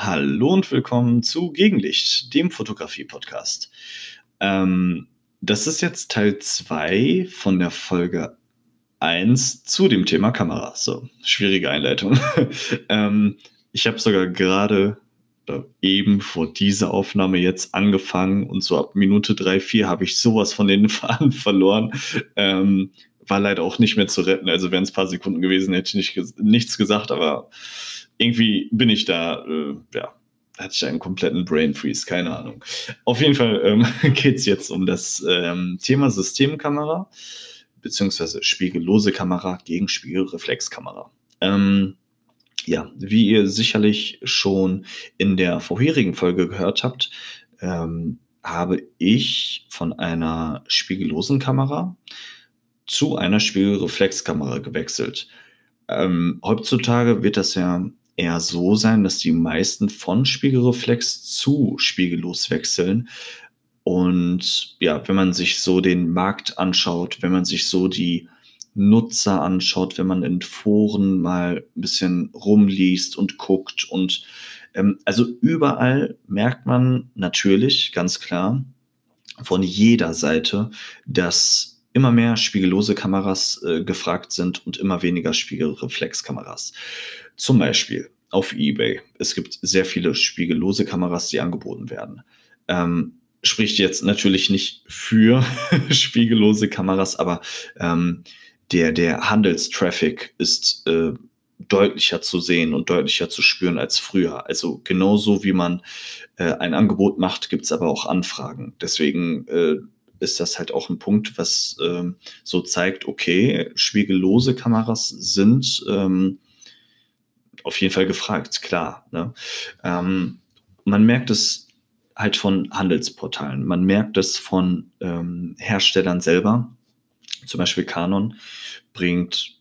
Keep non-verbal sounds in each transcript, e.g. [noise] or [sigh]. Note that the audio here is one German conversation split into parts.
Hallo und willkommen zu Gegenlicht, dem Fotografie-Podcast. Ähm, das ist jetzt Teil 2 von der Folge 1 zu dem Thema Kamera. So, schwierige Einleitung. [laughs] ähm, ich habe sogar gerade äh, eben vor dieser Aufnahme jetzt angefangen und so ab Minute 3, 4 habe ich sowas von den [laughs] Fahnen verloren. Ähm, war leider auch nicht mehr zu retten. Also wären es ein paar Sekunden gewesen, hätte ich nicht, nichts gesagt, aber irgendwie bin ich da, äh, ja, hatte ich einen kompletten Brain Freeze, keine Ahnung. Auf jeden Fall ähm, [laughs] geht es jetzt um das ähm, Thema Systemkamera, beziehungsweise spiegellose Kamera gegen Spiegelreflexkamera. Ähm, ja, wie ihr sicherlich schon in der vorherigen Folge gehört habt, ähm, habe ich von einer spiegellosen Kamera zu einer Spiegelreflexkamera gewechselt. Ähm, heutzutage wird das ja eher so sein, dass die meisten von Spiegelreflex zu spiegellos wechseln. Und ja, wenn man sich so den Markt anschaut, wenn man sich so die Nutzer anschaut, wenn man in Foren mal ein bisschen rumliest und guckt und ähm, also überall merkt man natürlich ganz klar von jeder Seite, dass immer mehr spiegellose Kameras äh, gefragt sind und immer weniger Spiegelreflexkameras. Zum Beispiel auf eBay. Es gibt sehr viele spiegellose Kameras, die angeboten werden. Ähm, spricht jetzt natürlich nicht für [laughs] spiegellose Kameras, aber ähm, der, der Handelstraffic ist äh, deutlicher zu sehen und deutlicher zu spüren als früher. Also genauso wie man äh, ein Angebot macht, gibt es aber auch Anfragen. Deswegen äh, ist das halt auch ein Punkt, was ähm, so zeigt, okay, spiegellose Kameras sind ähm, auf jeden Fall gefragt, klar. Ne? Ähm, man merkt es halt von Handelsportalen, man merkt es von ähm, Herstellern selber. Zum Beispiel Canon bringt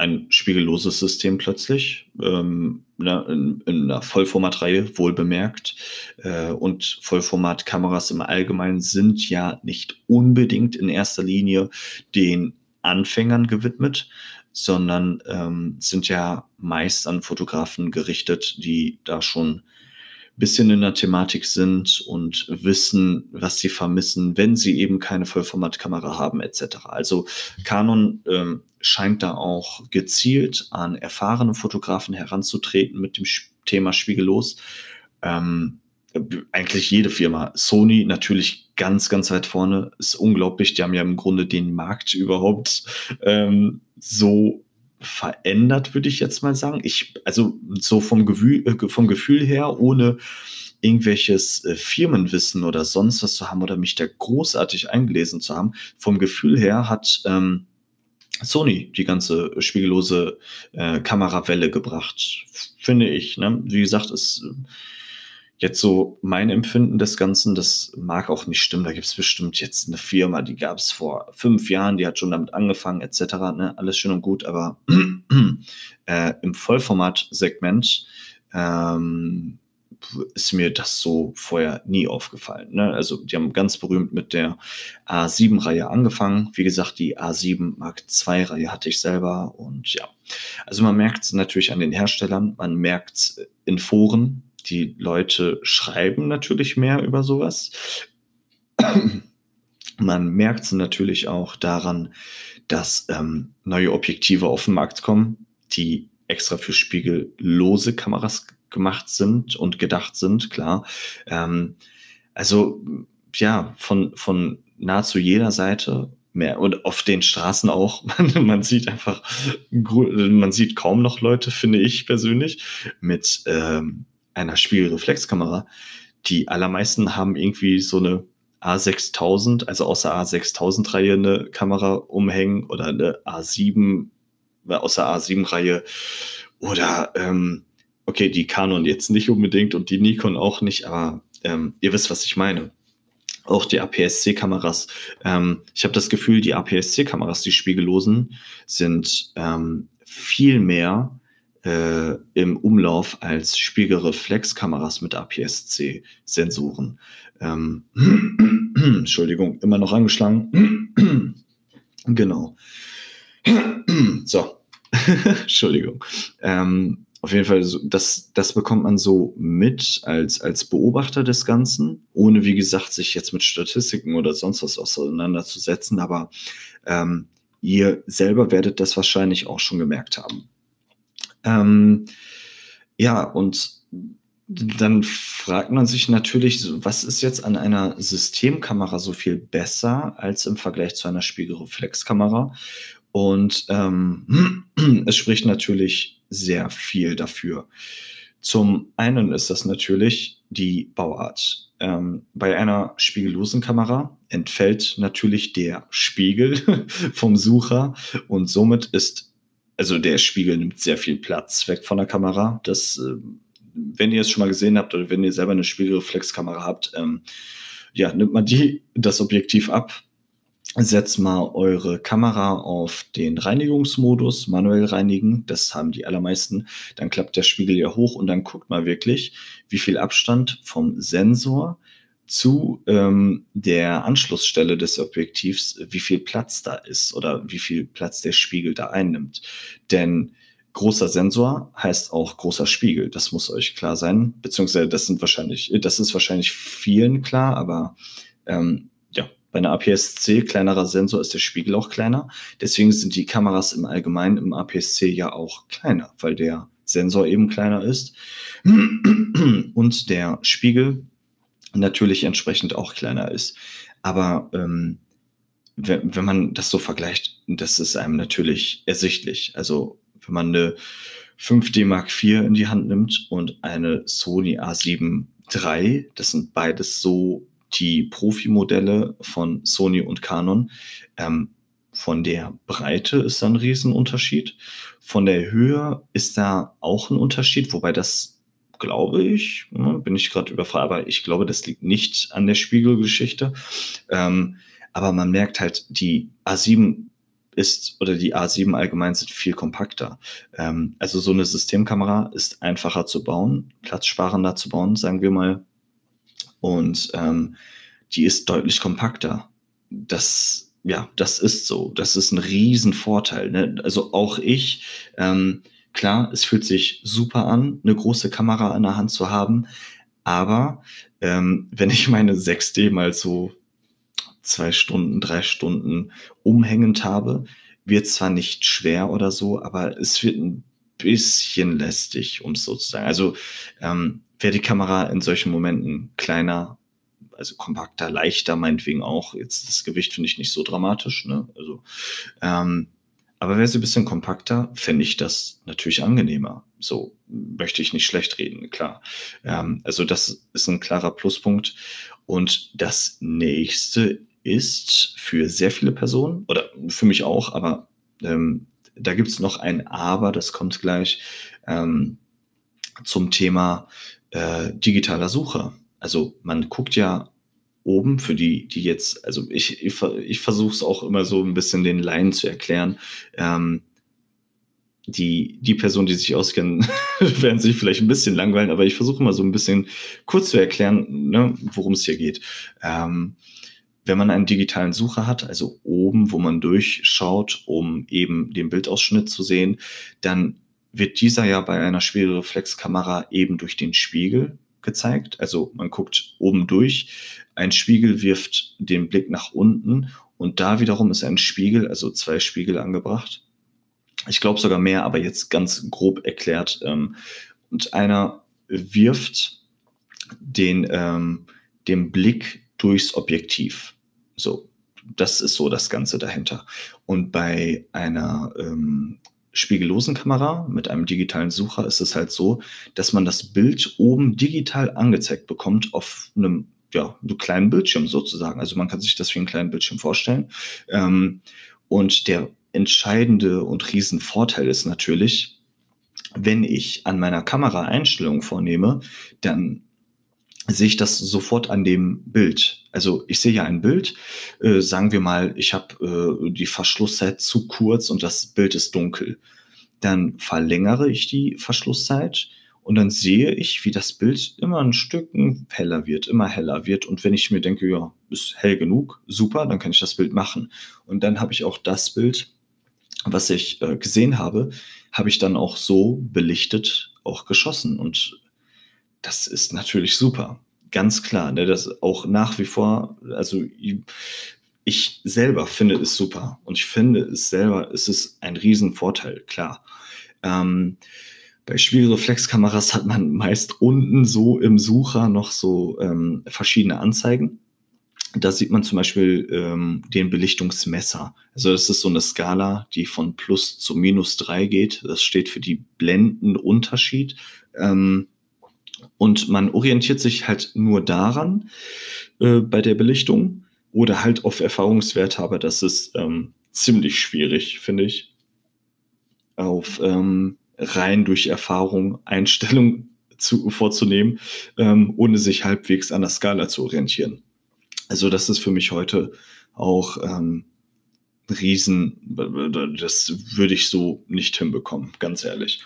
ein spiegelloses System plötzlich, ähm, in, in, einer Vollformatreihe, wohl bemerkt. Äh, und Vollformatkameras im Allgemeinen sind ja nicht unbedingt in erster Linie den Anfängern gewidmet, sondern ähm, sind ja meist an Fotografen gerichtet, die da schon ein bisschen in der Thematik sind und wissen, was sie vermissen, wenn sie eben keine Vollformatkamera haben etc. Also Canon ähm, scheint da auch gezielt an erfahrene Fotografen heranzutreten mit dem Thema Spiegellos. Ähm, eigentlich jede Firma. Sony natürlich ganz, ganz weit vorne. Ist unglaublich. Die haben ja im Grunde den Markt überhaupt ähm, so verändert, würde ich jetzt mal sagen. Ich, also so vom Gefühl, äh, vom Gefühl her, ohne irgendwelches äh, Firmenwissen oder sonst was zu haben oder mich da großartig eingelesen zu haben, vom Gefühl her hat ähm, Sony die ganze spiegellose äh, Kamerawelle gebracht, finde ich. Ne? Wie gesagt, es Jetzt so mein Empfinden des Ganzen, das mag auch nicht stimmen. Da gibt es bestimmt jetzt eine Firma, die gab es vor fünf Jahren, die hat schon damit angefangen, etc. Ne? Alles schön und gut, aber [clears throat] äh, im Vollformat-Segment ähm, ist mir das so vorher nie aufgefallen. Ne? Also die haben ganz berühmt mit der A7-Reihe angefangen. Wie gesagt, die A7 Mark II-Reihe hatte ich selber und ja. Also man merkt es natürlich an den Herstellern, man merkt es in Foren, die Leute schreiben natürlich mehr über sowas. [clears throat] Man merkt es natürlich auch daran, dass ähm, neue Objektive auf den Markt kommen, die extra für spiegellose Kameras gemacht sind und gedacht sind, klar. Ähm, also ja, von, von nahezu jeder Seite mehr und auf den Straßen auch. [laughs] Man, man sieht einfach, man sieht kaum noch Leute, finde ich persönlich, mit ähm, einer Spiegelreflexkamera. Die allermeisten haben irgendwie so eine A6000, also außer A6000-Reihe eine Kamera umhängen oder eine A7, äh, außer A7-Reihe oder ähm, okay, die Canon jetzt nicht unbedingt und die Nikon auch nicht, aber ähm, ihr wisst, was ich meine. Auch die APS-C-Kameras. Ähm, ich habe das Gefühl, die APS-C-Kameras, die spiegellosen, sind ähm, viel mehr äh, im Umlauf als Spiegelreflexkameras mit APS-C-Sensoren. Ähm, [clears throat] Entschuldigung, immer noch angeschlagen. [clears throat] genau. [clears throat] so, [laughs] Entschuldigung. Ähm, auf jeden Fall, das, das bekommt man so mit als, als Beobachter des Ganzen, ohne wie gesagt, sich jetzt mit Statistiken oder sonst was auseinanderzusetzen. Aber ähm, ihr selber werdet das wahrscheinlich auch schon gemerkt haben. Ähm, ja, und dann fragt man sich natürlich, was ist jetzt an einer Systemkamera so viel besser als im Vergleich zu einer Spiegelreflexkamera? Und ähm, [clears throat] es spricht natürlich sehr viel dafür. Zum einen ist das natürlich die Bauart. Ähm, bei einer spiegellosen Kamera entfällt natürlich der Spiegel [laughs] vom Sucher und somit ist, also der Spiegel nimmt sehr viel Platz weg von der Kamera. Das äh, wenn ihr es schon mal gesehen habt oder wenn ihr selber eine Spiegelreflexkamera habt, ähm, ja, nimmt man die, das Objektiv ab, setzt mal eure Kamera auf den Reinigungsmodus, manuell reinigen, das haben die allermeisten, dann klappt der Spiegel ja hoch und dann guckt mal wirklich, wie viel Abstand vom Sensor zu ähm, der Anschlussstelle des Objektivs, wie viel Platz da ist oder wie viel Platz der Spiegel da einnimmt. Denn großer Sensor heißt auch großer Spiegel. Das muss euch klar sein. Beziehungsweise das sind wahrscheinlich, das ist wahrscheinlich vielen klar, aber ähm, ja, bei einer APS-C kleinerer Sensor ist der Spiegel auch kleiner. Deswegen sind die Kameras im Allgemeinen im APS-C ja auch kleiner, weil der Sensor eben kleiner ist und der Spiegel natürlich entsprechend auch kleiner ist. Aber ähm, wenn, wenn man das so vergleicht, das ist einem natürlich ersichtlich. Also wenn man eine 5D Mark IV in die Hand nimmt und eine Sony A7 III, das sind beides so die Profi-Modelle von Sony und Canon. Ähm, von der Breite ist da ein Riesenunterschied. Von der Höhe ist da auch ein Unterschied, wobei das glaube ich, ne, bin ich gerade überfragt, aber ich glaube, das liegt nicht an der Spiegelgeschichte. Ähm, aber man merkt halt, die A7 ist oder die A7 allgemein sind viel kompakter. Ähm, also so eine Systemkamera ist einfacher zu bauen, platzsparender zu bauen, sagen wir mal. Und ähm, die ist deutlich kompakter. Das, ja, das ist so. Das ist ein Riesenvorteil. Ne? Also auch ich, ähm, klar, es fühlt sich super an, eine große Kamera in der Hand zu haben. Aber ähm, wenn ich meine 6D mal so zwei Stunden, drei Stunden umhängend habe, wird zwar nicht schwer oder so, aber es wird ein bisschen lästig, um es so zu sagen. Also ähm, wäre die Kamera in solchen Momenten kleiner, also kompakter, leichter, meinetwegen auch. Jetzt das Gewicht finde ich nicht so dramatisch, ne? Also, ähm, aber wäre sie ein bisschen kompakter, fände ich das natürlich angenehmer. So möchte ich nicht schlecht reden, klar. Ähm, also das ist ein klarer Pluspunkt. Und das nächste ist für sehr viele Personen oder für mich auch, aber ähm, da gibt es noch ein Aber, das kommt gleich ähm, zum Thema äh, digitaler Suche. Also man guckt ja oben für die, die jetzt, also ich, ich, ich versuche es auch immer so ein bisschen den Laien zu erklären. Ähm, die, die Personen, die sich auskennen, [laughs] werden sich vielleicht ein bisschen langweilen, aber ich versuche mal so ein bisschen kurz zu erklären, ne, worum es hier geht. Ähm, wenn man einen digitalen Sucher hat, also oben, wo man durchschaut, um eben den Bildausschnitt zu sehen, dann wird dieser ja bei einer Spiegelreflexkamera eben durch den Spiegel gezeigt. Also man guckt oben durch, ein Spiegel wirft den Blick nach unten und da wiederum ist ein Spiegel, also zwei Spiegel angebracht. Ich glaube sogar mehr, aber jetzt ganz grob erklärt. Ähm, und einer wirft den, ähm, den Blick durchs Objektiv. So, das ist so das Ganze dahinter. Und bei einer ähm, spiegellosen Kamera mit einem digitalen Sucher ist es halt so, dass man das Bild oben digital angezeigt bekommt auf einem ja, einem kleinen Bildschirm sozusagen. Also man kann sich das wie einen kleinen Bildschirm vorstellen. Ähm, und der entscheidende und Riesenvorteil ist natürlich, wenn ich an meiner Kamera Einstellungen vornehme, dann sehe ich das sofort an dem Bild. Also ich sehe ja ein Bild, äh, sagen wir mal, ich habe äh, die Verschlusszeit zu kurz und das Bild ist dunkel. Dann verlängere ich die Verschlusszeit und dann sehe ich, wie das Bild immer ein Stück heller wird, immer heller wird. Und wenn ich mir denke, ja, ist hell genug, super, dann kann ich das Bild machen. Und dann habe ich auch das Bild, was ich äh, gesehen habe, habe ich dann auch so belichtet auch geschossen. Und das ist natürlich super. Ganz klar, ne, das auch nach wie vor, also ich selber finde es super und ich finde es selber, es ist ein Riesenvorteil, klar. Ähm, bei Spiegelreflexkameras hat man meist unten so im Sucher noch so ähm, verschiedene Anzeigen. Da sieht man zum Beispiel ähm, den Belichtungsmesser. Also das ist so eine Skala, die von plus zu minus drei geht. Das steht für die Blendenunterschied. Ähm, und man orientiert sich halt nur daran äh, bei der Belichtung oder halt auf Erfahrungswerte, aber das ist ähm, ziemlich schwierig, finde ich. Auf ähm, rein durch Erfahrung Einstellung [laughs] zu, vorzunehmen, ähm, ohne sich halbwegs an der Skala zu orientieren. Also das ist für mich heute auch ähm, Riesen, das würde ich so nicht hinbekommen, ganz ehrlich.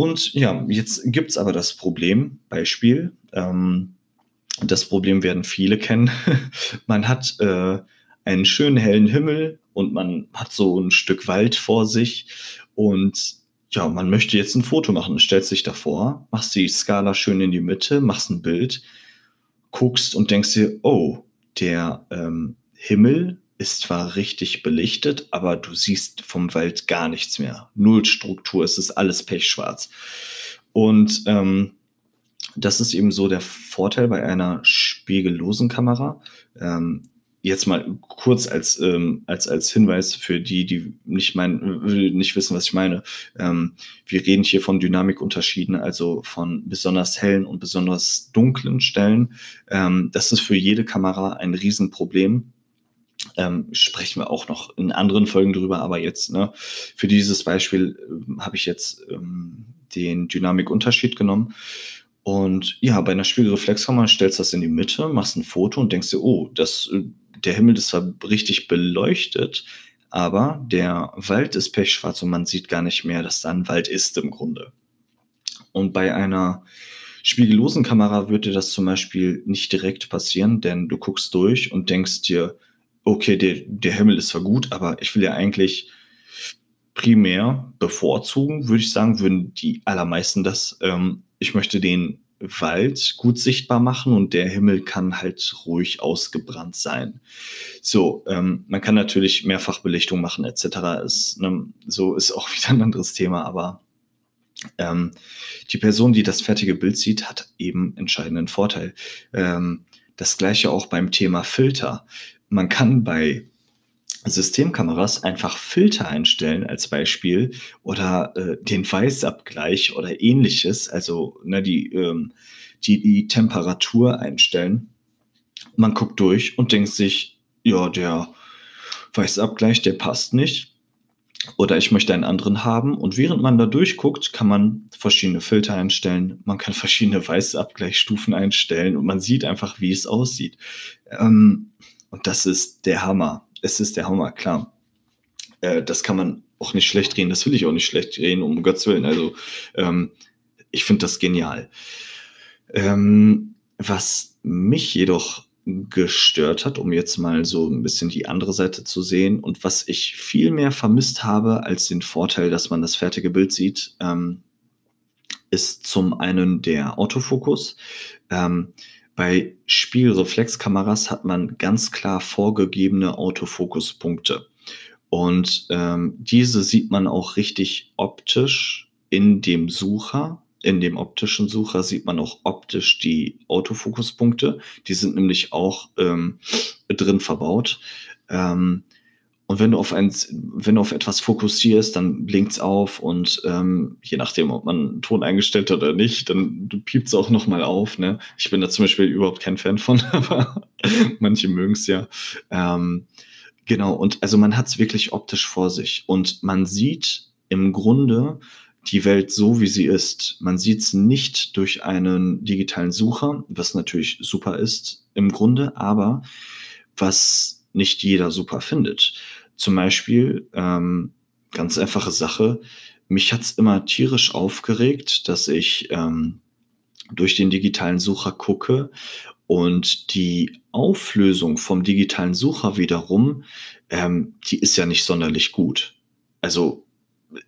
Und ja, jetzt gibt's aber das Problem, Beispiel, ähm, das Problem werden viele kennen. [laughs] man hat äh, einen schönen hellen Himmel und man hat so ein Stück Wald vor sich und ja, man möchte jetzt ein Foto machen, stellt sich davor, machst die Skala schön in die Mitte, machst ein Bild guckst und denkst dir, oh, der ähm, Himmel ist zwar richtig belichtet, aber du siehst vom Wald gar nichts mehr. Null Struktur, es ist alles pechschwarz. Und ähm, das ist eben so der Vorteil bei einer spiegellosen Kamera. Ähm, jetzt mal kurz als, ähm, als, als Hinweis für die, die nicht, mein, nicht wissen, was ich meine. Ähm, wir reden hier von Dynamikunterschieden, also von besonders hellen und besonders dunklen Stellen. Ähm, das ist für jede Kamera ein Riesenproblem. Ähm, sprechen wir auch noch in anderen Folgen drüber, aber jetzt, ne, für dieses Beispiel äh, habe ich jetzt ähm, den Dynamikunterschied genommen. Und ja, bei einer Spiegelreflexkamera stellst du das in die Mitte, machst ein Foto und denkst dir, oh, das äh, der Himmel ist zwar richtig beleuchtet, aber der Wald ist pechschwarz und man sieht gar nicht mehr, dass da ein Wald ist im Grunde. Und bei einer spiegellosen Kamera würde das zum Beispiel nicht direkt passieren, denn du guckst durch und denkst dir, okay, der, der Himmel ist zwar gut, aber ich will ja eigentlich primär bevorzugen, würde ich sagen, würden die allermeisten das. Ähm, ich möchte den Wald gut sichtbar machen und der Himmel kann halt ruhig ausgebrannt sein. So, ähm, man kann natürlich Mehrfachbelichtung machen etc. Ist, ne, so ist auch [laughs] wieder ein anderes Thema, aber ähm, die Person, die das fertige Bild sieht, hat eben entscheidenden Vorteil. Ähm, das gleiche auch beim Thema Filter. Man kann bei Systemkameras einfach Filter einstellen als Beispiel oder äh, den Weißabgleich oder ähnliches, also ne, die, ähm, die, die Temperatur einstellen. Man guckt durch und denkt sich, ja, der Weißabgleich, der passt nicht. Oder ich möchte einen anderen haben. Und während man da durchguckt, kann man verschiedene Filter einstellen. Man kann verschiedene Weißabgleichstufen einstellen und man sieht einfach, wie es aussieht. Ähm, und das ist der Hammer es ist der Hammer, klar. Äh, das kann man auch nicht schlecht reden, das will ich auch nicht schlecht reden, um Gottes Willen. Also, ähm, ich finde das genial. Ähm, was mich jedoch gestört hat, um jetzt mal so ein bisschen die andere Seite zu sehen und was ich viel mehr vermisst habe als den Vorteil, dass man das fertige Bild sieht, ähm, ist zum einen der Autofokus. Ähm, bei Spiegelreflexkameras hat man ganz klar vorgegebene Autofokuspunkte. Und ähm, diese sieht man auch richtig optisch in dem Sucher. In dem optischen Sucher sieht man auch optisch die Autofokuspunkte. Die sind nämlich auch ähm, drin verbaut. Ähm, und wenn du auf eins, wenn du auf etwas fokussierst, dann blinkt's auf und ähm, je nachdem, ob man Ton eingestellt hat oder nicht, dann piept's auch nochmal auf. Ne? Ich bin da zum Beispiel überhaupt kein Fan von, [laughs] aber manche mögen's ja. Ähm, genau, und also man hat's wirklich optisch vor sich und man sieht im Grunde die Welt so, wie sie ist. Man sieht's nicht durch einen digitalen Sucher, was natürlich super ist im Grunde, aber was nicht jeder super findet. Zum Beispiel, ähm, ganz einfache Sache, mich hat's immer tierisch aufgeregt, dass ich ähm, durch den digitalen Sucher gucke und die Auflösung vom digitalen Sucher wiederum, ähm, die ist ja nicht sonderlich gut. Also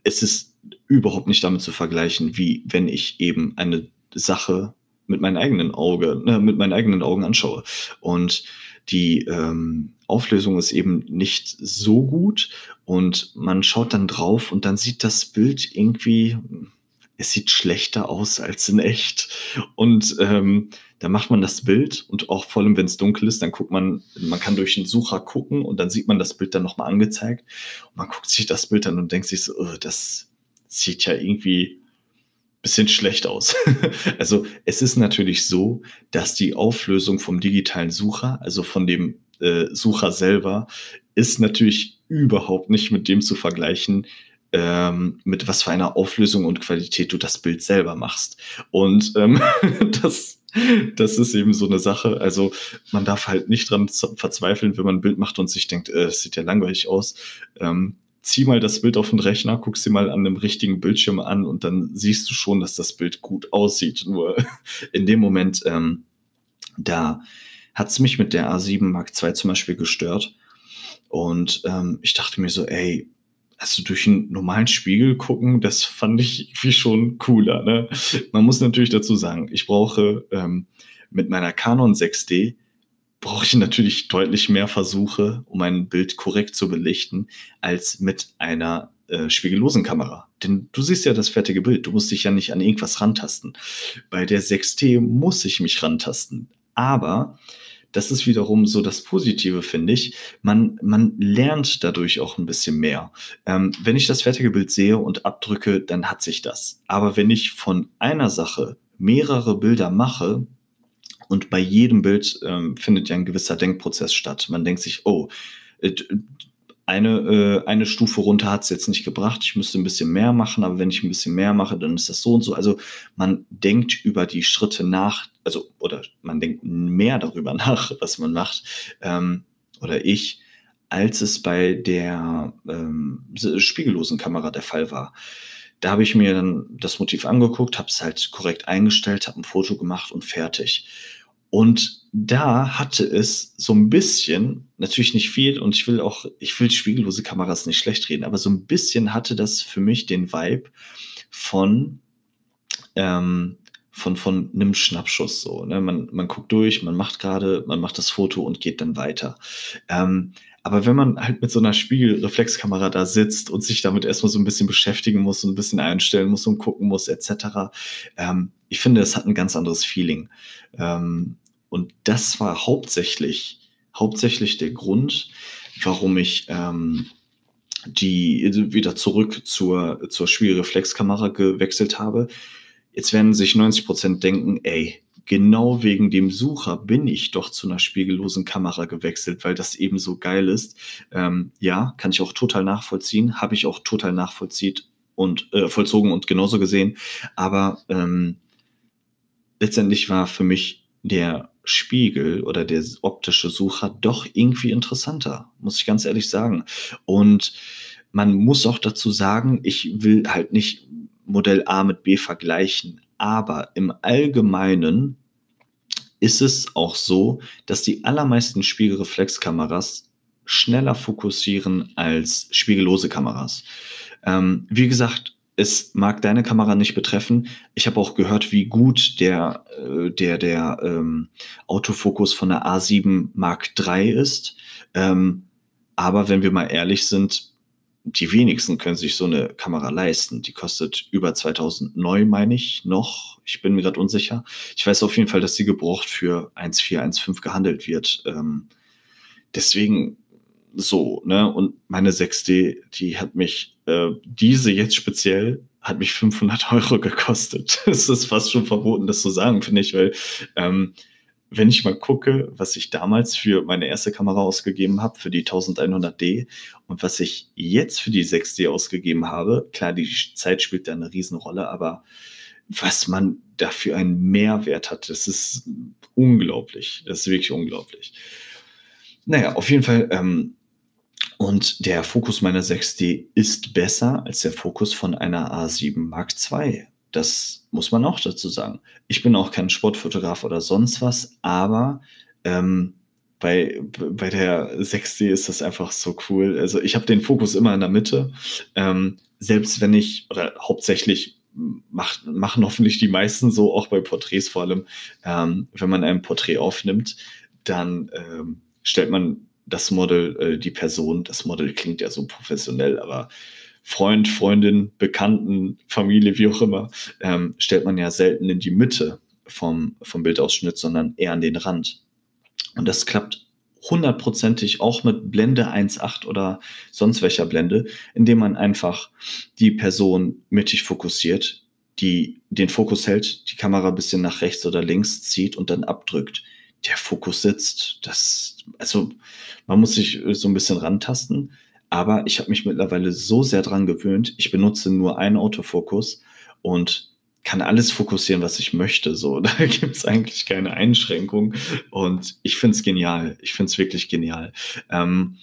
es ist überhaupt nicht damit zu vergleichen, wie wenn ich eben eine Sache mit meinen eigenen Augen, ne, mit meinen eigenen Augen anschaue. Und die ähm, Auflösung ist eben nicht so gut und man schaut dann drauf und dann sieht das Bild irgendwie, es sieht schlechter aus als in echt. Und ähm, da macht man das Bild und auch vor allem, wenn es dunkel ist, dann guckt man, man kann durch den Sucher gucken und dann sieht man das Bild dann nochmal angezeigt. Und man guckt sich das Bild an und denkt sich so, oh, das sieht ja irgendwie bisschen schlecht aus. [laughs] also es ist natürlich so, dass die Auflösung vom digitalen Sucher, also von dem äh, Sucher selber, ist natürlich überhaupt nicht mit dem zu vergleichen, ähm, mit was für einer Auflösung und Qualität du das Bild selber machst. Und ähm, [laughs] das, das ist eben so eine Sache. Also man darf halt nicht dran verzweifeln, wenn man ein Bild macht und sich denkt, äh, es sieht ja langweilig aus. Ähm, zieh mal das Bild auf den Rechner, guck sie mal an einem richtigen Bildschirm an und dann siehst du schon, dass das Bild gut aussieht. Nur [laughs] in dem Moment, ähm, da hat es mich mit der A7 Mark II zum Beispiel gestört. Und ähm, ich dachte mir so, ey, also durch einen normalen Spiegel gucken, das fand ich irgendwie schon cooler. Ne? Man muss natürlich dazu sagen, ich brauche ähm, mit meiner Canon 6D brauche ich natürlich deutlich mehr Versuche, um ein Bild korrekt zu belichten, als mit einer äh, spiegellosen Kamera. Denn du siehst ja das fertige Bild, du musst dich ja nicht an irgendwas rantasten. Bei der 6T muss ich mich rantasten. Aber das ist wiederum so das Positive, finde ich. Man, man lernt dadurch auch ein bisschen mehr. Ähm, wenn ich das fertige Bild sehe und abdrücke, dann hat sich das. Aber wenn ich von einer Sache mehrere Bilder mache, und bei jedem Bild ähm, findet ja ein gewisser Denkprozess statt. Man denkt sich, oh, äh, eine, äh, eine Stufe runter hat es jetzt nicht gebracht, ich müsste ein bisschen mehr machen, aber wenn ich ein bisschen mehr mache, dann ist das so und so. Also man denkt über die Schritte nach, also oder man denkt mehr darüber [laughs] nach, was man macht, ähm, oder ich, als es bei der ähm, spiegellosen Kamera der Fall war da habe ich mir dann das Motiv angeguckt, habe es halt korrekt eingestellt, habe ein Foto gemacht und fertig. Und da hatte es so ein bisschen, natürlich nicht viel, und ich will auch, ich will spiegellose Kameras nicht schlecht reden, aber so ein bisschen hatte das für mich den Vibe von, ähm, von, von einem Schnappschuss so. Ne? Man, man guckt durch, man macht gerade, man macht das Foto und geht dann weiter. Ähm, aber wenn man halt mit so einer Spiegelreflexkamera da sitzt und sich damit erstmal so ein bisschen beschäftigen muss und ein bisschen einstellen muss und gucken muss, etc., ähm, ich finde, es hat ein ganz anderes Feeling. Ähm, und das war hauptsächlich, hauptsächlich der Grund, warum ich ähm, die wieder zurück zur, zur Spiegelreflexkamera gewechselt habe. Jetzt werden sich 90 Prozent denken, ey, genau wegen dem Sucher bin ich doch zu einer spiegellosen Kamera gewechselt, weil das eben so geil ist. Ähm, ja, kann ich auch total nachvollziehen, habe ich auch total nachvollzieht und äh, vollzogen und genauso gesehen. Aber ähm, letztendlich war für mich der Spiegel oder der optische Sucher doch irgendwie interessanter, muss ich ganz ehrlich sagen. Und man muss auch dazu sagen, ich will halt nicht Modell A mit B vergleichen, aber im Allgemeinen ist es auch so, dass die allermeisten Spiegelreflexkameras schneller fokussieren als spiegellose Kameras. Ähm, wie gesagt, es mag deine Kamera nicht betreffen. Ich habe auch gehört, wie gut der, äh, der, der ähm, Autofokus von der A7 Mark III ist. Ähm, aber wenn wir mal ehrlich sind, die wenigsten können sich so eine Kamera leisten. Die kostet über 2000 neu, meine ich, noch. Ich bin mir gerade unsicher. Ich weiß auf jeden Fall, dass sie gebraucht für 1,4, 1,5 gehandelt wird. Ähm, deswegen so, ne? Und meine 6D, die hat mich, äh, diese jetzt speziell, hat mich 500 Euro gekostet. [laughs] Es ist fast schon verboten, das zu sagen, finde ich, weil ähm, wenn ich mal gucke, was ich damals für meine erste Kamera ausgegeben habe, für die 1100D und was ich jetzt für die 6D ausgegeben habe, klar, die Zeit spielt da eine Riesenrolle, aber was man dafür einen Mehrwert hat, das ist unglaublich. Das ist wirklich unglaublich. Naja, auf jeden Fall ähm, und der Fokus meiner 6D ist besser als der Fokus von einer A7 Mark II. Das muss man auch dazu sagen. Ich bin auch kein Sportfotograf oder sonst was, aber ähm, bei, bei der 6D ist das einfach so cool. Also ich habe den Fokus immer in der Mitte. Ähm, selbst wenn ich, oder hauptsächlich macht, machen hoffentlich die meisten so, auch bei Porträts vor allem, ähm, wenn man ein Porträt aufnimmt, dann ähm, stellt man das Model, äh, die Person, das Model klingt ja so professionell, aber Freund, Freundin, Bekannten, Familie, wie auch immer, ähm, stellt man ja selten in die Mitte vom, vom Bildausschnitt, sondern eher an den Rand. Und das klappt hundertprozentig auch mit Blende 1.8 oder sonst welcher Blende, indem man einfach die Person mittig fokussiert, die den Fokus hält, die Kamera ein bisschen nach rechts oder links zieht und dann abdrückt. Der Fokus sitzt. Das, also man muss sich so ein bisschen rantasten, aber ich habe mich mittlerweile so sehr dran gewöhnt. Ich benutze nur einen Autofokus und kann alles fokussieren, was ich möchte. So, [laughs] da gibt's eigentlich keine Einschränkung. Und ich find's genial. Ich find's wirklich genial. Ähm,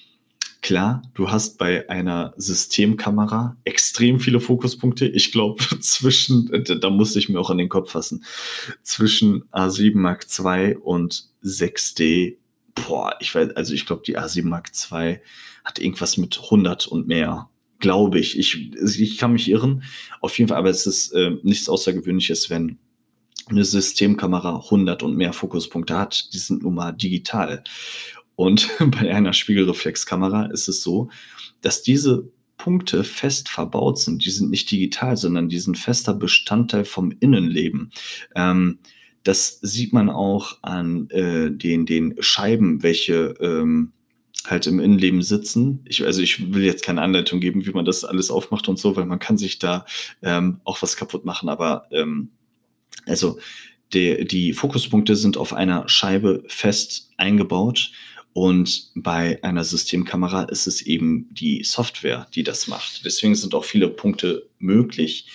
klar, du hast bei einer Systemkamera extrem viele Fokuspunkte. Ich glaube, [laughs] zwischen, da musste ich mir auch an den Kopf fassen, zwischen A7 Mark II und 6D. Boah, ich weiß, also ich glaube, die A7 Mark II hat irgendwas mit 100 und mehr glaube ich. ich. Ich kann mich irren. Auf jeden Fall, aber es ist äh, nichts Außergewöhnliches, wenn eine Systemkamera 100 und mehr Fokuspunkte hat. Die sind nun mal digital. Und [laughs] bei einer Spiegelreflexkamera ist es so, dass diese Punkte fest verbaut sind. Die sind nicht digital, sondern die sind fester Bestandteil vom Innenleben. Ähm, das sieht man auch an äh, den, den Scheiben, welche ähm, halt im Innenleben sitzen. Ich, also ich will jetzt keine Anleitung geben, wie man das alles aufmacht und so, weil man kann sich da ähm, auch was kaputt machen. Aber ähm, also die, die Fokuspunkte sind auf einer Scheibe fest eingebaut und bei einer Systemkamera ist es eben die Software, die das macht. Deswegen sind auch viele Punkte möglich.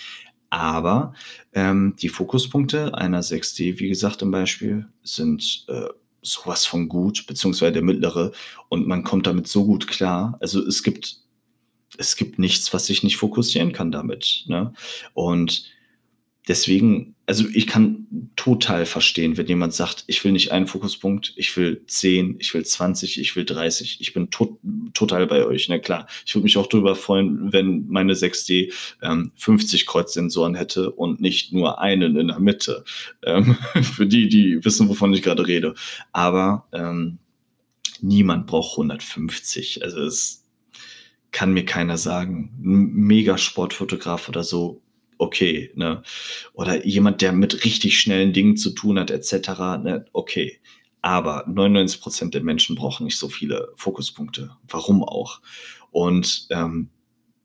Aber ähm, die Fokuspunkte einer 6D, wie gesagt im Beispiel, sind äh, sowas von gut, beziehungsweise der mittlere, und man kommt damit so gut klar. Also es gibt, es gibt nichts, was ich nicht fokussieren kann damit. Ne? Und deswegen, also ich kann total verstehen, wenn jemand sagt, ich will nicht einen Fokuspunkt, ich will 10, ich will 20, ich will 30. Ich bin to total bei euch. Na ne? klar, ich würde mich auch darüber freuen, wenn meine 6D ähm, 50 Kreuzsensoren hätte und nicht nur einen in der Mitte. Ähm, [laughs] für die, die wissen, wovon ich gerade rede. Aber ähm, niemand braucht 150. Also es kann mir keiner sagen. Ein Mega-Sportfotograf oder so okay, ne? Oder jemand, der mit richtig schnellen Dingen zu tun hat, etc., ne? Okay. Aber 99 Prozent der Menschen brauchen nicht so viele Fokuspunkte. Warum auch? Und ähm,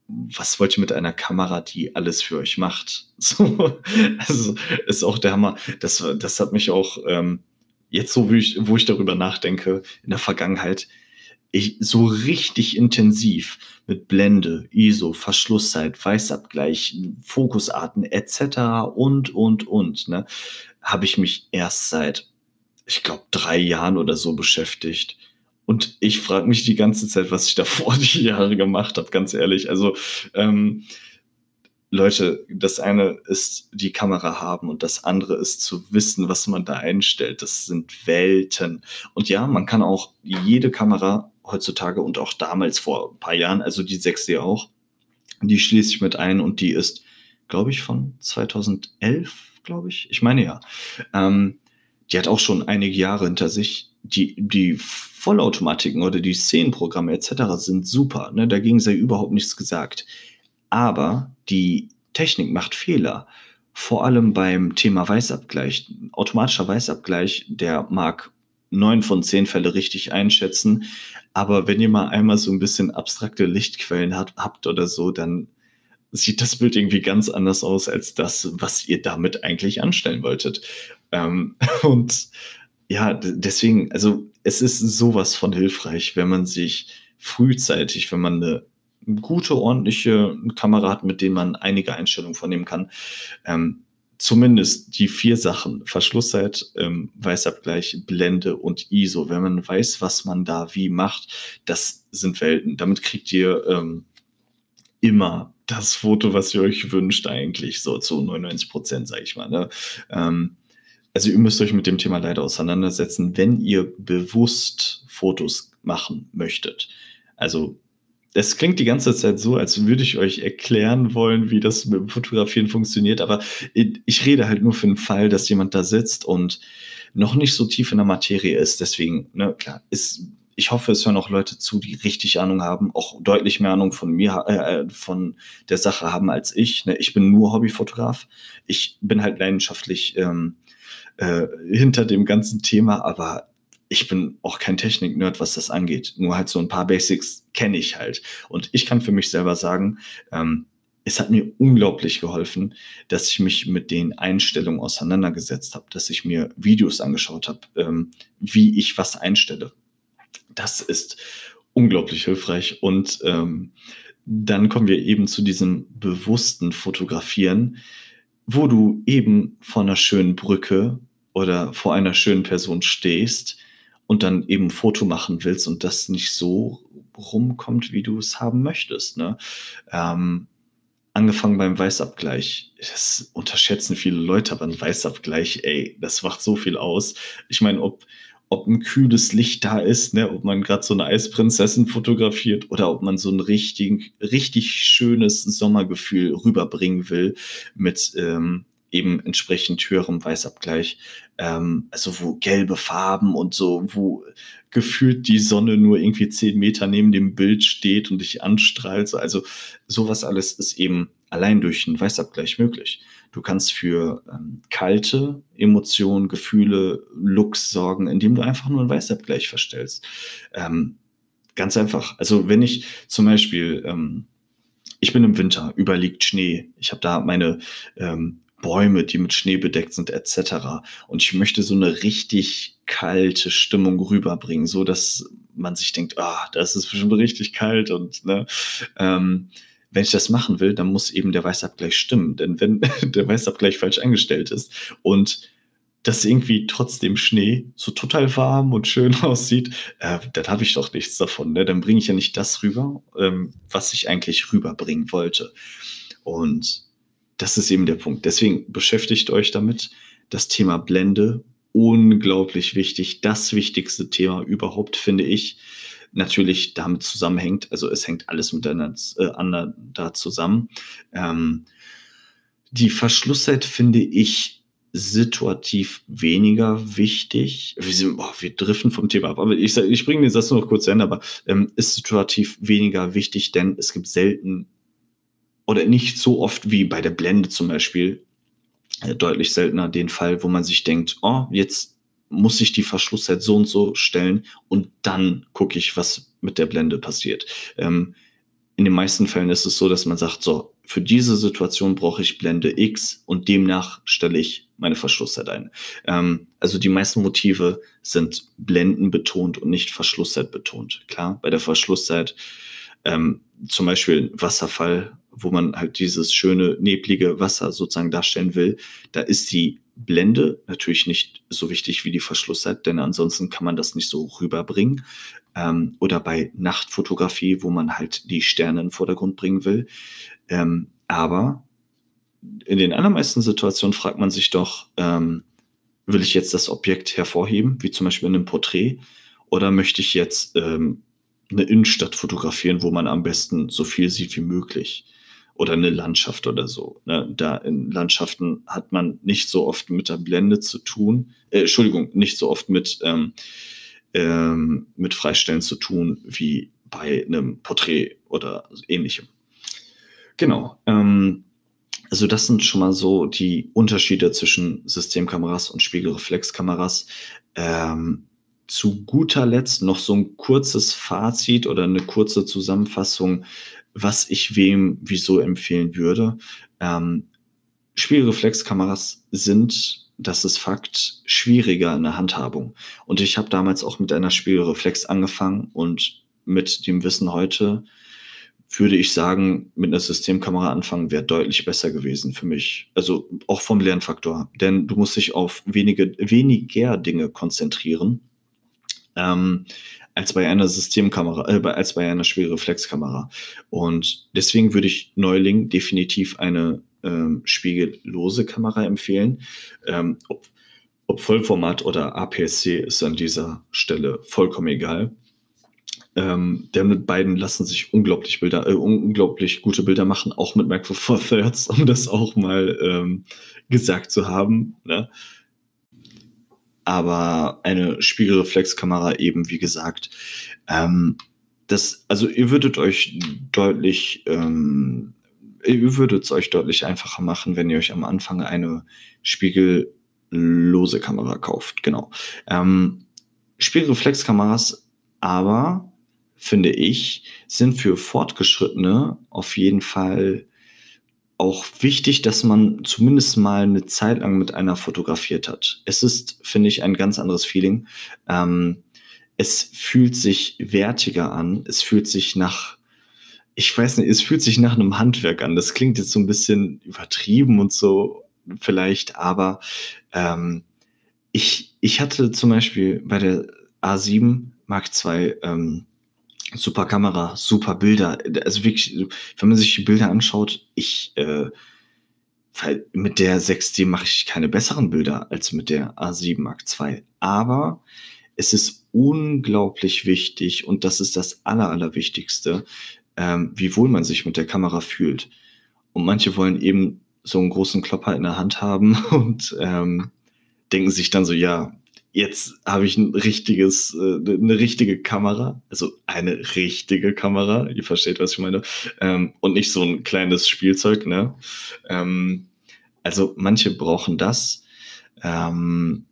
was wollt ihr mit einer Kamera, die alles für euch macht? [laughs] So, also ist auch der Hammer. Das, das hat mich auch ähm, jetzt so, wie ich, wo ich darüber nachdenke, in der Vergangenheit, ich so richtig intensiv mit Blende, ISO, Verschlusszeit, Weißabgleich, Fokusarten etc. und, und, und, ne, habe ich mich erst seit, ich glaube, drei Jahren oder so beschäftigt. Und ich frage mich die ganze Zeit, was ich da [laughs] vor die Jahre gemacht habe, ganz ehrlich. Also, ähm, Leute, das eine ist die Kamera haben und das andere ist zu wissen, was man da einstellt. Das sind Welten. Und ja, man kann auch jede Kamera heutzutage und auch damals vor ein paar Jahren, also die 6D auch, die schließe ich mit ein und die ist, glaube ich, von 2011, glaube ich. Ich meine ja. Ähm, die hat auch schon einige Jahre hinter sich. Die, die Vollautomatiken oder die Szenenprogramme etc. sind super. Ne? Dagegen sei überhaupt nichts gesagt. Aber die Technik macht Fehler. Vor allem beim Thema Weißabgleich. Automatischer Weißabgleich, der mag neun von zehn Fälle richtig einschätzen. Aber wenn ihr mal einmal so ein bisschen abstrakte Lichtquellen hat, habt oder so, dann sieht das Bild irgendwie ganz anders aus als das, was ihr damit eigentlich anstellen wolltet. Ähm, [laughs] und ja, deswegen, also es ist sowas von hilfreich, wenn man sich frühzeitig, wenn man eine gute, ordentliche Kamera hat, mit dem man einige Einstellungen vornehmen kann, ähm, zumindest die vier Sachen, Verschlusszeit, ähm, Weißabgleich, Blende und ISO, wenn man weiß, was man da wie macht, das sind Welten. Damit kriegt ihr ähm, immer das Foto, was ihr euch wünscht, eigentlich so zu 99 Prozent, sage ich mal. Ne? Ähm, also ihr müsst euch mit dem Thema leider auseinandersetzen, wenn ihr bewusst Fotos machen möchtet. Also es klingt die ganze Zeit so, als würde ich euch erklären wollen, wie das mit dem Fotografieren funktioniert, aber ich rede halt nur für den Fall, dass jemand da sitzt und noch nicht so tief in der Materie ist. Deswegen, ne, klar, ist, ich hoffe, es hören auch Leute zu, die richtig Ahnung haben, auch deutlich mehr Ahnung von mir, äh, von der Sache haben als ich. Ne? Ich bin nur Hobbyfotograf. Ich bin halt leidenschaftlich ähm, äh, hinter dem ganzen Thema, aber ich bin auch kein Technik-Nerd, was das angeht. Nur halt so ein paar Basics kenne ich halt. Und ich kann für mich selber sagen, ähm, es hat mir unglaublich geholfen, dass ich mich mit den Einstellungen auseinandergesetzt habe, dass ich mir Videos angeschaut habe, ähm, wie ich was einstelle. Das ist unglaublich hilfreich. Und ähm, dann kommen wir eben zu diesem bewussten Fotografieren, wo du eben vor einer schönen Brücke oder vor einer schönen Person stehst und dann eben ein Foto machen willst und das nicht so rumkommt, wie du es haben möchtest. Ne? Ähm, angefangen beim Weißabgleich. Das unterschätzen viele Leute, aber ein Weißabgleich, ey, das macht so viel aus. Ich meine, ob, ob ein kühles Licht da ist, ne, ob man gerade so eine Eisprinzessin fotografiert oder ob man so ein richtig, richtig schönes Sommergefühl rüberbringen will mit ähm, eben entsprechend höherem Weißabgleich. Ähm, also wo gelbe Farben und so, wo gefühlt die Sonne nur irgendwie zehn Meter neben dem Bild steht und dich anstrahlt. Also sowas alles ist eben allein durch einen Weißabgleich möglich. Du kannst für ähm, kalte Emotionen, Gefühle, Looks sorgen, indem du einfach nur einen Weißabgleich verstellst. Ähm, ganz einfach. Also wenn ich zum Beispiel ähm, ich bin im Winter, überliegt Schnee. Ich habe da meine ähm, Bäume, die mit Schnee bedeckt sind, etc. Und ich möchte so eine richtig kalte Stimmung rüberbringen, so dass man sich denkt, ah, das ist bestimmt richtig kalt und ne, ähm, wenn ich das machen will, dann muss eben der Weißabgleich stimmen. Denn wenn [laughs] der Weißabgleich falsch eingestellt ist und das irgendwie trotzdem Schnee so total warm und schön [laughs] aussieht, äh, dann habe ich doch nichts davon. Ne? Dann bringe ich ja nicht das rüber, ähm, was ich eigentlich rüberbringen wollte. Und das ist eben der Punkt. Deswegen beschäftigt euch damit. Das Thema Blende, unglaublich wichtig. Das wichtigste Thema überhaupt, finde ich. Natürlich damit zusammenhängt, also es hängt alles miteinander äh, zusammen. Ähm, die Verschlusszeit finde ich situativ weniger wichtig. Wir, sind, boah, wir driften vom Thema ab, aber ich, ich bringe den Satz nur noch kurz zu Ende, aber ähm, ist situativ weniger wichtig, denn es gibt selten oder nicht so oft wie bei der Blende zum Beispiel, äh, deutlich seltener den Fall, wo man sich denkt, oh, jetzt muss ich die Verschlusszeit so und so stellen und dann gucke ich, was mit der Blende passiert. Ähm, in den meisten Fällen ist es so, dass man sagt, so, für diese Situation brauche ich Blende X und demnach stelle ich meine Verschlusszeit ein. Ähm, also die meisten Motive sind Blenden betont und nicht Verschlusszeit betont. Klar, bei der Verschlusszeit ähm, zum Beispiel Wasserfall wo man halt dieses schöne, neblige Wasser sozusagen darstellen will, da ist die Blende natürlich nicht so wichtig wie die Verschlusszeit, denn ansonsten kann man das nicht so rüberbringen. Ähm, oder bei Nachtfotografie, wo man halt die Sterne in den Vordergrund bringen will. Ähm, aber in den allermeisten Situationen fragt man sich doch, ähm, will ich jetzt das Objekt hervorheben, wie zum Beispiel in einem Porträt, oder möchte ich jetzt ähm, eine Innenstadt fotografieren, wo man am besten so viel sieht wie möglich? Oder eine Landschaft oder so. Ne? Da in Landschaften hat man nicht so oft mit der Blende zu tun, äh, Entschuldigung, nicht so oft mit, ähm, ähm, mit Freistellen zu tun wie bei einem Porträt oder ähnlichem. Genau. Ähm, also das sind schon mal so die Unterschiede zwischen Systemkameras und Spiegelreflexkameras. Ähm, zu guter Letzt noch so ein kurzes Fazit oder eine kurze Zusammenfassung was ich wem wieso empfehlen würde. Ähm, Spiegelreflexkameras sind, das ist Fakt, schwieriger in der Handhabung. Und ich habe damals auch mit einer Spiegelreflex angefangen und mit dem Wissen heute würde ich sagen, mit einer Systemkamera anfangen wäre deutlich besser gewesen für mich. Also auch vom Lernfaktor. Denn du musst dich auf wenige, weniger Dinge konzentrieren. Ähm, als bei einer Systemkamera, äh, als bei einer Spiegelreflexkamera. Und deswegen würde ich Neuling definitiv eine ähm, spiegellose Kamera empfehlen. Ähm, ob, ob Vollformat oder APS-C ist an dieser Stelle vollkommen egal. Ähm, mit beiden lassen sich unglaublich Bilder, äh, unglaublich gute Bilder machen, auch mit Micro Four Thirds, um das auch mal ähm, gesagt zu haben. Ne? Aber eine Spiegelreflexkamera eben, wie gesagt, ähm, das, also ihr würdet euch deutlich, ähm, ihr würdet es euch deutlich einfacher machen, wenn ihr euch am Anfang eine spiegellose Kamera kauft. Genau. Ähm, Spiegelreflexkameras aber, finde ich, sind für Fortgeschrittene auf jeden Fall auch wichtig, dass man zumindest mal eine Zeit lang mit einer fotografiert hat. Es ist, finde ich, ein ganz anderes Feeling. Ähm, es fühlt sich wertiger an. Es fühlt sich nach, ich weiß nicht, es fühlt sich nach einem Handwerk an. Das klingt jetzt so ein bisschen übertrieben und so vielleicht, aber ähm, ich, ich hatte zum Beispiel bei der A7 Mark II ähm, super Kamera, super Bilder. Also wirklich, wenn man sich die Bilder anschaut, ich äh, mit der 6D mache ich keine besseren Bilder als mit der A7 Mark II. Aber es ist unglaublich wichtig und das ist das Aller, Allerwichtigste, ähm, wie wohl man sich mit der Kamera fühlt. Und manche wollen eben so einen großen Klopper in der Hand haben [laughs] und ähm, denken sich dann so, ja, jetzt habe ich ein richtiges, äh, eine richtige Kamera, also eine richtige Kamera, ihr versteht, was ich meine, ähm, und nicht so ein kleines Spielzeug, ne? Ähm, also manche brauchen das ähm,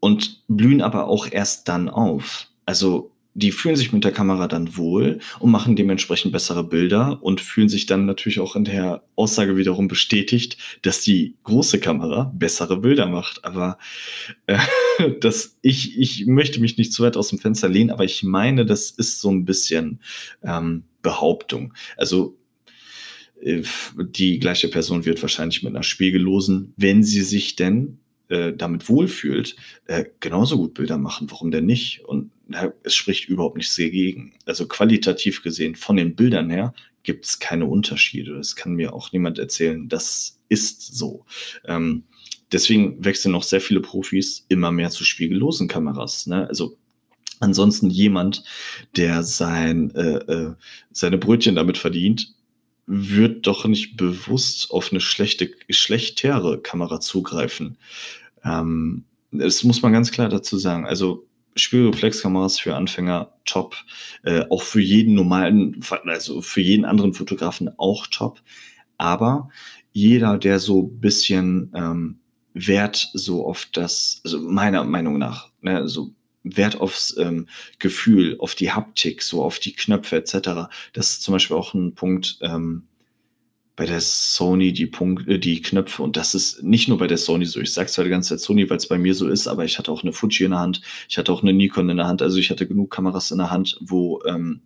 und blühen aber auch erst dann auf. Also die fühlen sich mit der Kamera dann wohl und machen dementsprechend bessere Bilder und fühlen sich dann natürlich auch in der Aussage wiederum bestätigt, dass die große Kamera bessere Bilder macht. Aber äh, [laughs] das, ich, ich möchte mich nicht zu weit aus dem Fenster lehnen, aber ich meine, das ist so ein bisschen ähm, Behauptung. Also äh, die gleiche Person wird wahrscheinlich mit einer spiegellosen, wenn sie sich denn äh, damit wohlfühlt, äh, genauso gut Bilder machen. Warum denn nicht? Und es spricht überhaupt nichts dagegen. Also qualitativ gesehen, von den Bildern her, gibt es keine Unterschiede. Das kann mir auch niemand erzählen. Das ist so. Ähm, deswegen wechseln noch sehr viele Profis immer mehr zu spiegellosen Kameras. Ne? Also ansonsten jemand, der sein, äh, äh, seine Brötchen damit verdient, wird doch nicht bewusst auf eine schlechte, schlechtere Kamera zugreifen. Ähm, das muss man ganz klar dazu sagen. Also Spiegelreflexkameras für Anfänger top, äh, auch für jeden normalen, also für jeden anderen Fotografen auch top. Aber jeder, der so bisschen ähm, Wert so auf das, also meiner Meinung nach, ne, so Wert aufs ähm, Gefühl, auf die Haptik, so auf die Knöpfe etc. Das ist zum Beispiel auch ein Punkt, ähm, bei der Sony die Punkte, die Knöpfe. Und das ist nicht nur bei der Sony so. Ich sage zwar die ganze Zeit Sony, weil es bei mir so ist, aber ich hatte auch eine Fuji in der Hand, ich hatte auch eine Nikon in der Hand, also ich hatte genug Kameras in der Hand, wo ähm,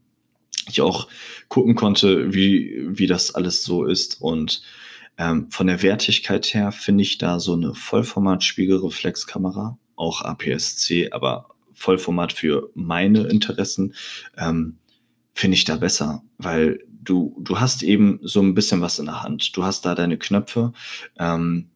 ich auch gucken konnte, wie, wie das alles so ist. Und ähm, von der Wertigkeit her finde ich da so eine Vollformat-Spiegelreflexkamera, auch APS-C, aber Vollformat für meine Interessen, ähm, finde ich da besser, weil du, du hast eben so ein bisschen was in der Hand. Du hast da deine Knöpfe ähm,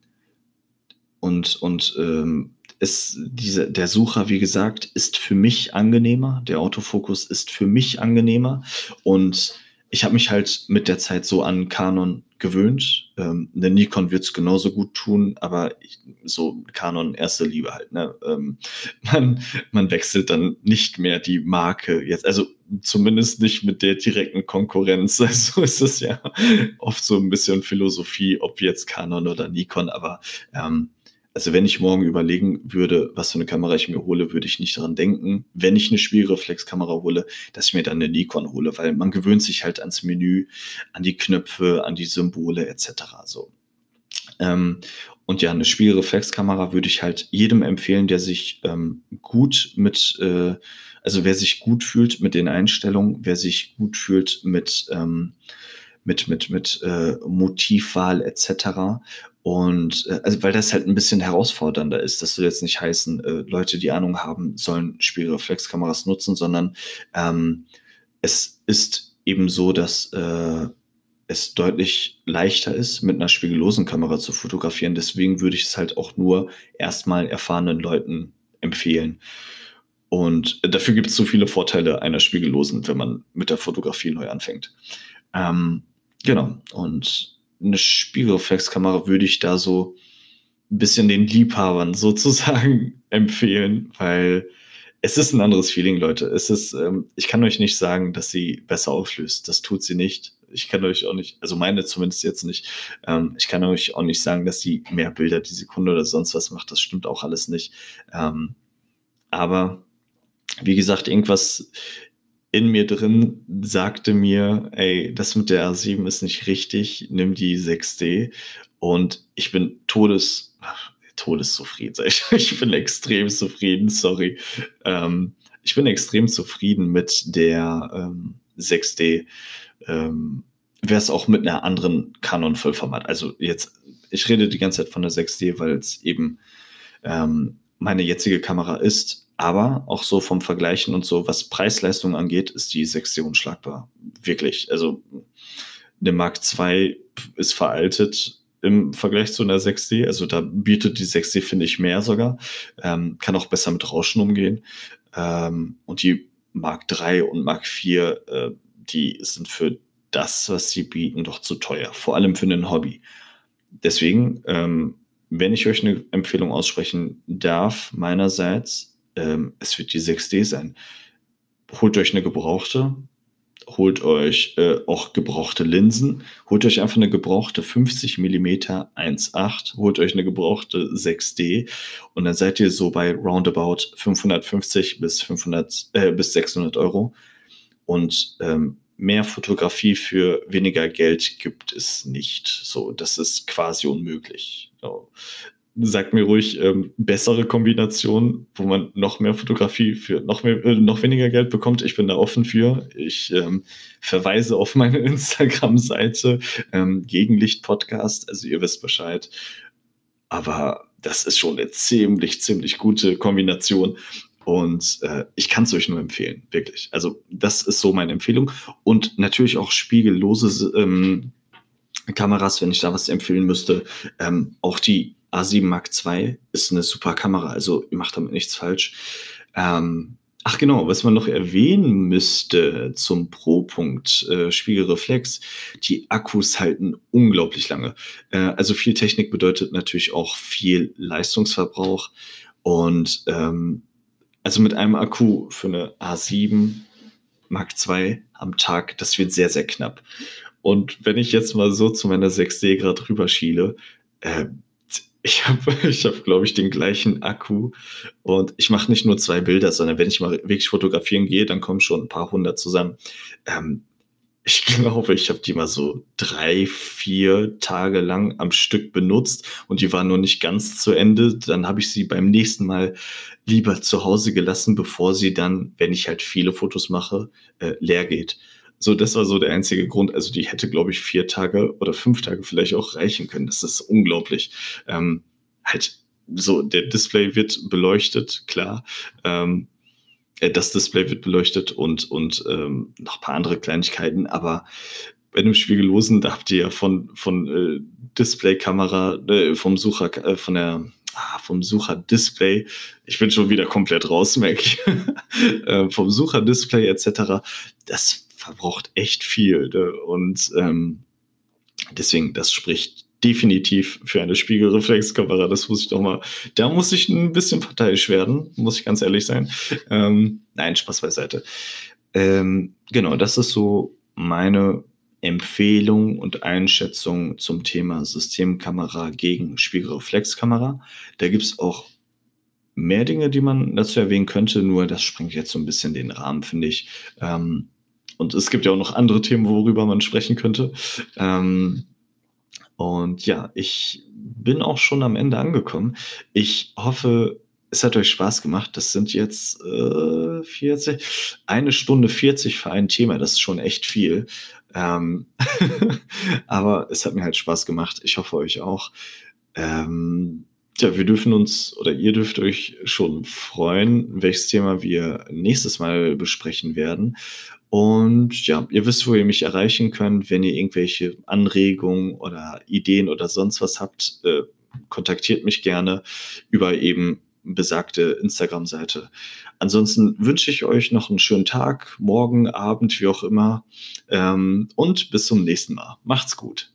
und, und ähm, ist diese, der Sucher, wie gesagt, ist für mich angenehmer. Der Autofokus ist für mich angenehmer. Und ich habe mich halt mit der Zeit so an Canon gewöhnt. Ähm, eine Nikon wird es genauso gut tun, aber ich, so Canon erste Liebe halt. Ne? Ähm, [laughs] man, man wechselt dann nicht mehr die Marke jetzt, also zumindest nicht mit der direkten Konkurrenz. [laughs] Also ist es ja oft so ein bisschen Philosophie, ob jetzt Canon oder Nikon, aber ähm, also wenn ich morgen überlegen würde, was für eine Kamera ich mir hole, würde ich nicht daran denken, wenn ich eine Spiegelreflexkamera hole, dass ich mir dann eine Nikon hole, weil man gewöhnt sich halt ans Menü, an die Knöpfe, an die Symbole etc. So. Ähm, und ja, eine Spiegelreflexkamera würde ich halt jedem empfehlen, der sich ähm, gut mit, äh, also wer sich gut fühlt mit den Einstellungen, wer sich gut fühlt mit ähm, mit mit mit äh, Motivwahl etc. Und äh, also weil das halt ein bisschen herausfordernder ist, das soll jetzt nicht heißen, äh, Leute, die Ahnung haben, sollen Spiegelreflexkameras nutzen, sondern ähm, es ist eben so, dass äh, es deutlich leichter ist, mit einer spiegellosen Kamera zu fotografieren. Deswegen würde ich es halt auch nur erstmal erfahrenen Leuten empfehlen. Und dafür gibt es so viele Vorteile einer spiegellosen, wenn man mit der Fotografie neu anfängt. Ähm, genau. Und eine Spiegelreflexkamera würde ich da so ein bisschen den Liebhabern [laughs] sozusagen empfehlen, weil es ist ein anderes Feeling, Leute. Es ist, ähm, ich kann euch nicht sagen, dass sie besser auflöst. Das tut sie nicht. Ich kann euch auch nicht, also meine zumindest jetzt nicht. Ähm, ich kann euch auch nicht sagen, dass sie mehr Bilder die Sekunde oder sonst was macht. Das stimmt auch alles nicht. Ähm, aber wie gesagt, irgendwas in mir drin sagte mir, ey, das mit der R7 ist nicht richtig, nimm die 6D. Und ich bin todes, todeszufrieden. [laughs] Ich bin extrem zufrieden, sorry. Ähm, ich bin extrem zufrieden mit der ähm, 6D. Ähm, Wäre es auch mit einer anderen Canon Vollformat. Also jetzt, ich rede die ganze Zeit von der 6D, weil es eben ähm, meine jetzige Kamera ist. Aber auch so vom Vergleichen und so, was Preis-Leistung angeht, ist die 6D unschlagbar. Wirklich. Also eine Mark II ist veraltet im Vergleich zu einer 6D. Also da bietet die 6D, finde ich, mehr sogar. Ähm, kann auch besser mit Rauschen umgehen. Ähm, und die Mark III und Mark IV, äh, die sind für das, was sie bieten, doch zu teuer. Vor allem für ein Hobby. Deswegen, ähm, wenn ich euch eine Empfehlung aussprechen darf, meinerseits, ähm, es wird die 6D sein. Holt euch eine gebrauchte, holt euch äh, auch gebrauchte Linsen, holt euch einfach eine gebrauchte 50 mm 1.8, holt euch eine gebrauchte 6D und dann seid ihr so bei roundabout 550 bis 500 äh, bis 600 Euro und ähm, mehr Fotografie für weniger Geld gibt es nicht. So, das ist quasi unmöglich. So sagt mir ruhig ähm, bessere Kombinationen, wo man noch mehr Fotografie für noch mehr, äh, noch weniger Geld bekommt. Ich bin da offen für. Ich ähm, verweise auf meine [laughs] Instagram-Seite ähm, Gegenlicht Podcast. Also ihr wisst Bescheid. Aber das ist schon eine ziemlich, ziemlich gute Kombination. Und äh, ich kann es euch nur empfehlen, wirklich. Also das ist so meine Empfehlung. Und natürlich auch spiegellose ähm, Kameras, wenn ich da was empfehlen müsste. Ähm, auch die A7 Mark II ist eine super Kamera, also ihr macht damit nichts falsch. Ähm, ach genau, was man noch erwähnen müsste zum Pro-Punkt äh, Spiegelreflex, die Akkus halten unglaublich lange. Äh, also viel Technik bedeutet natürlich auch viel Leistungsverbrauch und ähm, also mit einem Akku für eine A7 Mark II am Tag, das wird sehr, sehr knapp. Und wenn ich jetzt mal so zu meiner 6D gerade rüber schiele, äh, ich habe, ich hab, [laughs] glaube ich, den gleichen Akku und ich mache nicht nur zwei Bilder, sondern wenn ich mal wirklich fotografieren gehe, dann kommen schon ein paar hundert zusammen. Ähm, ich [laughs] glaube, ich habe die mal so drei, vier Tage lang am Stück benutzt und die waren noch nicht ganz zu Ende. Dann habe ich sie beim nächsten Mal lieber zu Hause gelassen, bevor sie dann, wenn ich halt viele Fotos mache, äh, leer geht. So, das war so der einzige Grund. Also die hätte, glaube ich, vier Tage oder fünf Tage vielleicht auch reichen können. Das ist unglaublich. Ähm, halt so, der Display wird beleuchtet, klar. Ähm, äh, das Display wird beleuchtet und, und ähm, noch ein paar andere Kleinigkeiten, aber bei einem Spiegellosen, da habt ihr ja von, von äh, Displaykamera, äh, vom Sucher, äh, von der ah, vom Sucher-Display, ich bin schon wieder komplett raus, merke ich, [laughs] äh, vom Sucher-Display etc., das verbraucht echt viel. Ne? Und ähm, deswegen, das spricht definitiv für eine Spiegelreflexkamera. Das muss ich doch mal, da muss ich ein bisschen parteiisch werden, muss ich ganz ehrlich sein. [laughs] Ähm, nein, Spaß beiseite. Ähm, genau, das ist so meine Empfehlung und Einschätzung zum Thema Systemkamera gegen Spiegelreflexkamera. Da gibt es auch mehr Dinge, die man dazu erwähnen könnte, nur das sprengt jetzt so ein bisschen den Rahmen, finde ich. Ähm, und es gibt ja auch noch andere Themen, worüber man sprechen könnte. Ähm, und ja, ich bin auch schon am Ende angekommen. Ich hoffe, es hat euch Spaß gemacht. Das sind jetzt äh, 40, eine Stunde 40 für ein Thema. Das ist schon echt viel. Ähm [laughs] aber es hat mir halt Spaß gemacht. Ich hoffe euch auch. Ähm, ja, wir dürfen uns oder ihr dürft euch schon freuen, welches Thema wir nächstes Mal besprechen werden. Und ja, ihr wisst, wo ihr mich erreichen könnt, wenn ihr irgendwelche Anregungen oder Ideen oder sonst was habt, äh, kontaktiert mich gerne über eben besagte Instagram-Seite. Ansonsten wünsche ich euch noch einen schönen Tag, morgen, Abend, wie auch immer. Ähm, und bis zum nächsten Mal. Macht's gut.